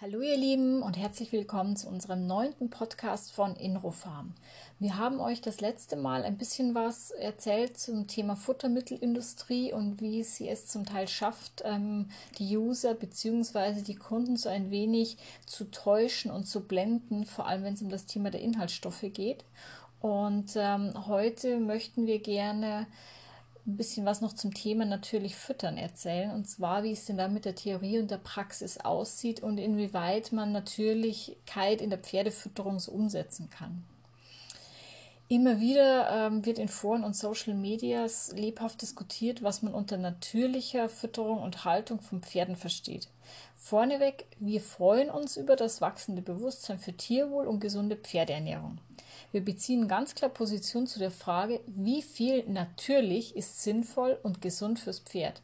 Hallo ihr Lieben und herzlich willkommen zu unserem neunten Podcast von Inrofarm. Wir haben euch das letzte Mal ein bisschen was erzählt zum Thema Futtermittelindustrie und wie sie es zum Teil schafft, ähm, die User bzw. die Kunden so ein wenig zu täuschen und zu blenden, vor allem wenn es um das Thema der Inhaltsstoffe geht. Und ähm, heute möchten wir gerne ein bisschen was noch zum Thema natürlich Füttern erzählen. Und zwar, wie es denn da mit der Theorie und der Praxis aussieht und inwieweit man Natürlichkeit in der Pferdefütterung so umsetzen kann. Immer wieder ähm, wird in Foren und Social Medias lebhaft diskutiert, was man unter natürlicher Fütterung und Haltung von Pferden versteht. Vorneweg, wir freuen uns über das wachsende Bewusstsein für Tierwohl und gesunde Pferdeernährung. Wir beziehen ganz klar Position zu der Frage, wie viel natürlich ist sinnvoll und gesund fürs Pferd.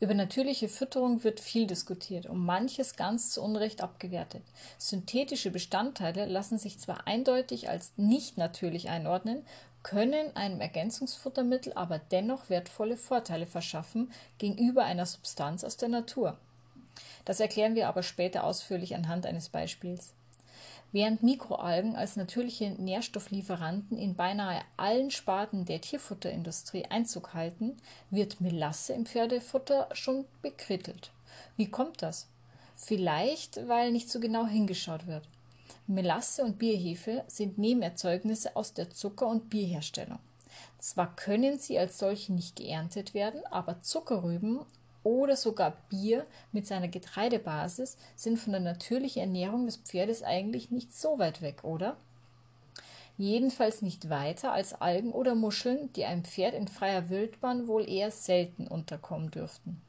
Über natürliche Fütterung wird viel diskutiert und manches ganz zu Unrecht abgewertet. Synthetische Bestandteile lassen sich zwar eindeutig als nicht natürlich einordnen, können einem Ergänzungsfuttermittel aber dennoch wertvolle Vorteile verschaffen gegenüber einer Substanz aus der Natur. Das erklären wir aber später ausführlich anhand eines Beispiels. Während Mikroalgen als natürliche Nährstofflieferanten in beinahe allen Sparten der Tierfutterindustrie Einzug halten, wird Melasse im Pferdefutter schon bekrittelt. Wie kommt das? Vielleicht, weil nicht so genau hingeschaut wird. Melasse und Bierhefe sind Nebenerzeugnisse aus der Zucker- und Bierherstellung. Zwar können sie als solche nicht geerntet werden, aber Zuckerrüben oder sogar Bier mit seiner Getreidebasis sind von der natürlichen Ernährung des Pferdes eigentlich nicht so weit weg, oder? Jedenfalls nicht weiter als Algen oder Muscheln, die einem Pferd in freier Wildbahn wohl eher selten unterkommen dürften.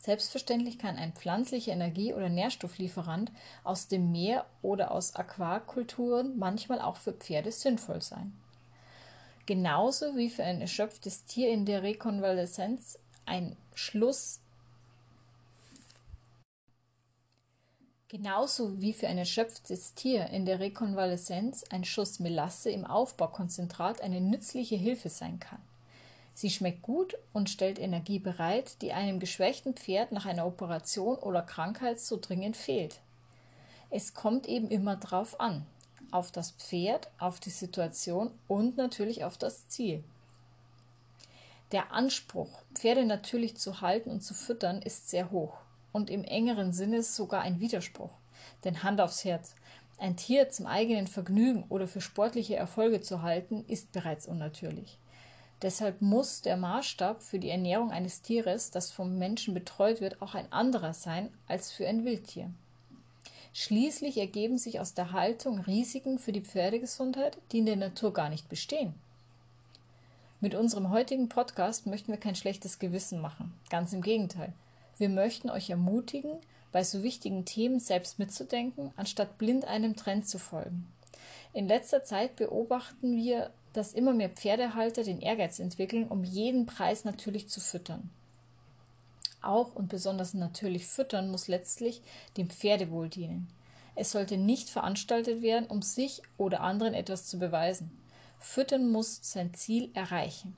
Selbstverständlich kann ein pflanzlicher Energie- oder Nährstofflieferant aus dem Meer oder aus Aquakulturen manchmal auch für Pferde sinnvoll sein. Genauso wie für ein erschöpftes Tier in der Rekonvaleszenz ein Schluss Genauso wie für ein erschöpftes Tier in der Rekonvaleszenz ein Schuss Melasse im Aufbaukonzentrat eine nützliche Hilfe sein kann. Sie schmeckt gut und stellt Energie bereit, die einem geschwächten Pferd nach einer Operation oder Krankheit so dringend fehlt. Es kommt eben immer drauf an. Auf das Pferd, auf die Situation und natürlich auf das Ziel. Der Anspruch, Pferde natürlich zu halten und zu füttern, ist sehr hoch und im engeren Sinne sogar ein Widerspruch. Denn Hand aufs Herz, ein Tier zum eigenen Vergnügen oder für sportliche Erfolge zu halten, ist bereits unnatürlich. Deshalb muss der Maßstab für die Ernährung eines Tieres, das vom Menschen betreut wird, auch ein anderer sein als für ein Wildtier. Schließlich ergeben sich aus der Haltung Risiken für die Pferdegesundheit, die in der Natur gar nicht bestehen. Mit unserem heutigen Podcast möchten wir kein schlechtes Gewissen machen. Ganz im Gegenteil. Wir möchten euch ermutigen, bei so wichtigen Themen selbst mitzudenken, anstatt blind einem Trend zu folgen. In letzter Zeit beobachten wir, dass immer mehr Pferdehalter den Ehrgeiz entwickeln, um jeden Preis natürlich zu füttern. Auch und besonders natürlich füttern muss letztlich dem Pferdewohl dienen. Es sollte nicht veranstaltet werden, um sich oder anderen etwas zu beweisen. Füttern muss sein Ziel erreichen.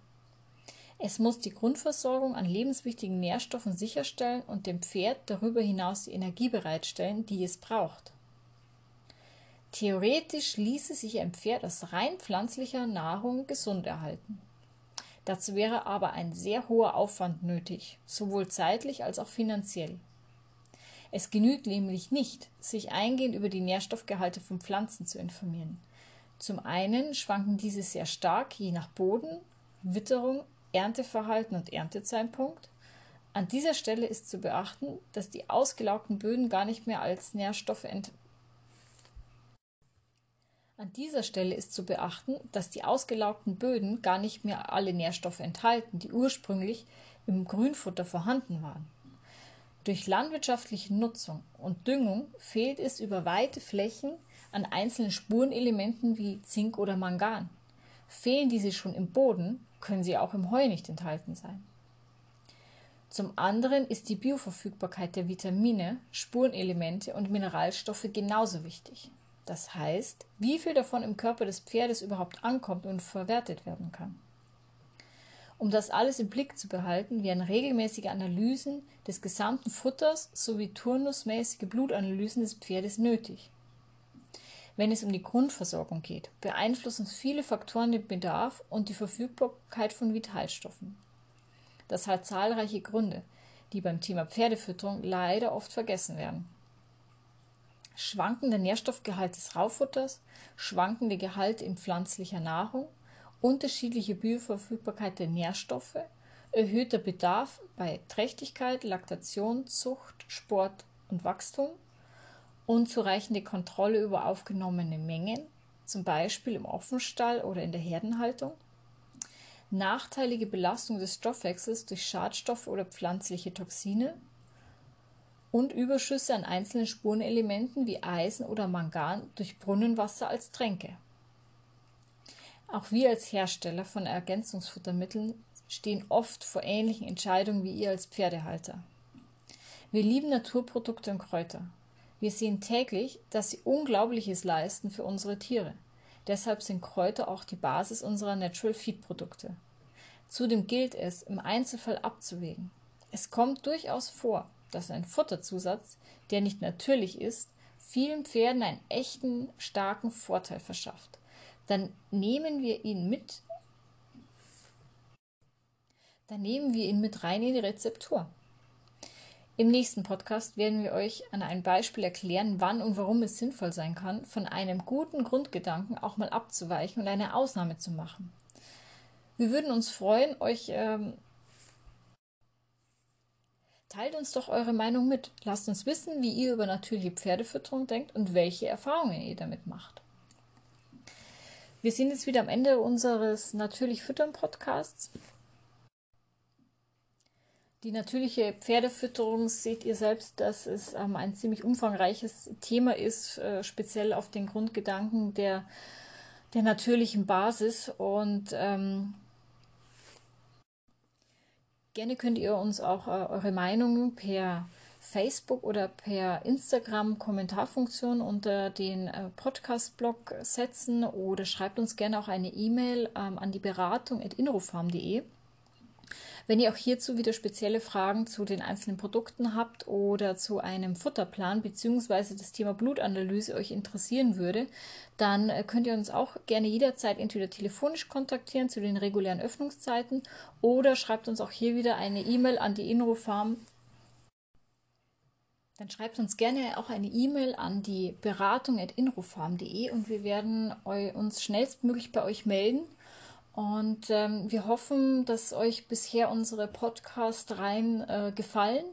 Es muss die Grundversorgung an lebenswichtigen Nährstoffen sicherstellen und dem Pferd darüber hinaus die Energie bereitstellen, die es braucht. Theoretisch ließe sich ein Pferd aus rein pflanzlicher Nahrung gesund erhalten. Dazu wäre aber ein sehr hoher Aufwand nötig, sowohl zeitlich als auch finanziell. Es genügt nämlich nicht, sich eingehend über die Nährstoffgehalte von Pflanzen zu informieren. Zum einen schwanken diese sehr stark je nach Boden, Witterung, Ernteverhalten und Erntezeitpunkt. An dieser Stelle ist zu beachten, dass die ausgelaugten Böden gar nicht mehr als Nährstoffe ent an dieser Stelle ist zu beachten, dass die ausgelaugten Böden gar nicht mehr alle Nährstoffe enthalten, die ursprünglich im Grünfutter vorhanden waren. Durch landwirtschaftliche Nutzung und Düngung fehlt es über weite Flächen an einzelnen Spurenelementen wie Zink oder Mangan. Fehlen diese schon im Boden, können sie auch im Heu nicht enthalten sein. Zum anderen ist die Bioverfügbarkeit der Vitamine, Spurenelemente und Mineralstoffe genauso wichtig. Das heißt, wie viel davon im Körper des Pferdes überhaupt ankommt und verwertet werden kann. Um das alles im Blick zu behalten, werden regelmäßige Analysen des gesamten Futters sowie turnusmäßige Blutanalysen des Pferdes nötig. Wenn es um die Grundversorgung geht, beeinflussen viele Faktoren den Bedarf und die Verfügbarkeit von Vitalstoffen. Das hat zahlreiche Gründe, die beim Thema Pferdefütterung leider oft vergessen werden. Schwankender Nährstoffgehalt des Raufutters, schwankende Gehalte in pflanzlicher Nahrung, unterschiedliche Bioverfügbarkeit der Nährstoffe, erhöhter Bedarf bei Trächtigkeit, Laktation, Zucht, Sport und Wachstum, unzureichende Kontrolle über aufgenommene Mengen, zum Beispiel im Offenstall oder in der Herdenhaltung, nachteilige Belastung des Stoffwechsels durch Schadstoffe oder pflanzliche Toxine und Überschüsse an einzelnen Spurenelementen wie Eisen oder Mangan durch Brunnenwasser als Tränke. Auch wir als Hersteller von Ergänzungsfuttermitteln stehen oft vor ähnlichen Entscheidungen wie ihr als Pferdehalter. Wir lieben Naturprodukte und Kräuter. Wir sehen täglich, dass sie Unglaubliches leisten für unsere Tiere. Deshalb sind Kräuter auch die Basis unserer Natural Feed Produkte. Zudem gilt es, im Einzelfall abzuwägen. Es kommt durchaus vor, dass ein Futterzusatz, der nicht natürlich ist, vielen Pferden einen echten starken Vorteil verschafft dann nehmen wir ihn mit. Dann nehmen wir ihn mit rein in die Rezeptur. Im nächsten Podcast werden wir euch an einem Beispiel erklären, wann und warum es sinnvoll sein kann, von einem guten Grundgedanken auch mal abzuweichen und eine Ausnahme zu machen. Wir würden uns freuen, euch ähm, Teilt uns doch eure Meinung mit. Lasst uns wissen, wie ihr über natürliche Pferdefütterung denkt und welche Erfahrungen ihr damit macht. Wir sind jetzt wieder am Ende unseres Natürlich Füttern Podcasts. Die natürliche Pferdefütterung seht ihr selbst, dass es ähm, ein ziemlich umfangreiches Thema ist, äh, speziell auf den Grundgedanken der, der natürlichen Basis. Und ähm, gerne könnt ihr uns auch äh, eure Meinungen per Facebook oder per Instagram Kommentarfunktion unter den äh, Podcast-Blog setzen oder schreibt uns gerne auch eine E-Mail ähm, an die Beratung at inrofarm.de. Wenn ihr auch hierzu wieder spezielle Fragen zu den einzelnen Produkten habt oder zu einem Futterplan bzw. das Thema Blutanalyse euch interessieren würde, dann äh, könnt ihr uns auch gerne jederzeit entweder telefonisch kontaktieren zu den regulären Öffnungszeiten oder schreibt uns auch hier wieder eine E-Mail an die Inrofarm dann schreibt uns gerne auch eine E-Mail an die beratung.inrofarm.de und wir werden uns schnellstmöglich bei euch melden. Und ähm, wir hoffen, dass euch bisher unsere Podcast-Reihen äh, gefallen.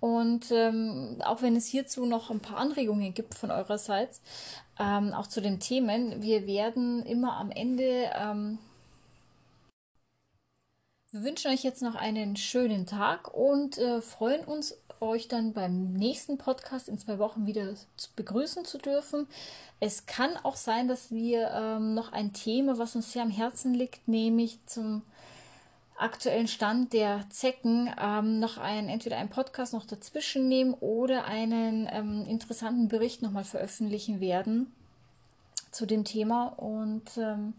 Und ähm, auch wenn es hierzu noch ein paar Anregungen gibt von eurerseits, ähm, auch zu den Themen, wir werden immer am Ende. Ähm, wir wünschen euch jetzt noch einen schönen Tag und äh, freuen uns euch dann beim nächsten Podcast in zwei Wochen wieder begrüßen zu dürfen. Es kann auch sein, dass wir ähm, noch ein Thema, was uns sehr am Herzen liegt, nämlich zum aktuellen Stand der Zecken ähm, noch ein, entweder einen Podcast noch dazwischen nehmen oder einen ähm, interessanten Bericht nochmal veröffentlichen werden zu dem Thema. Und ähm,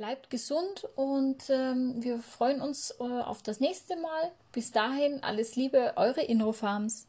Bleibt gesund und ähm, wir freuen uns äh, auf das nächste Mal. Bis dahin alles Liebe, eure Inrofarms.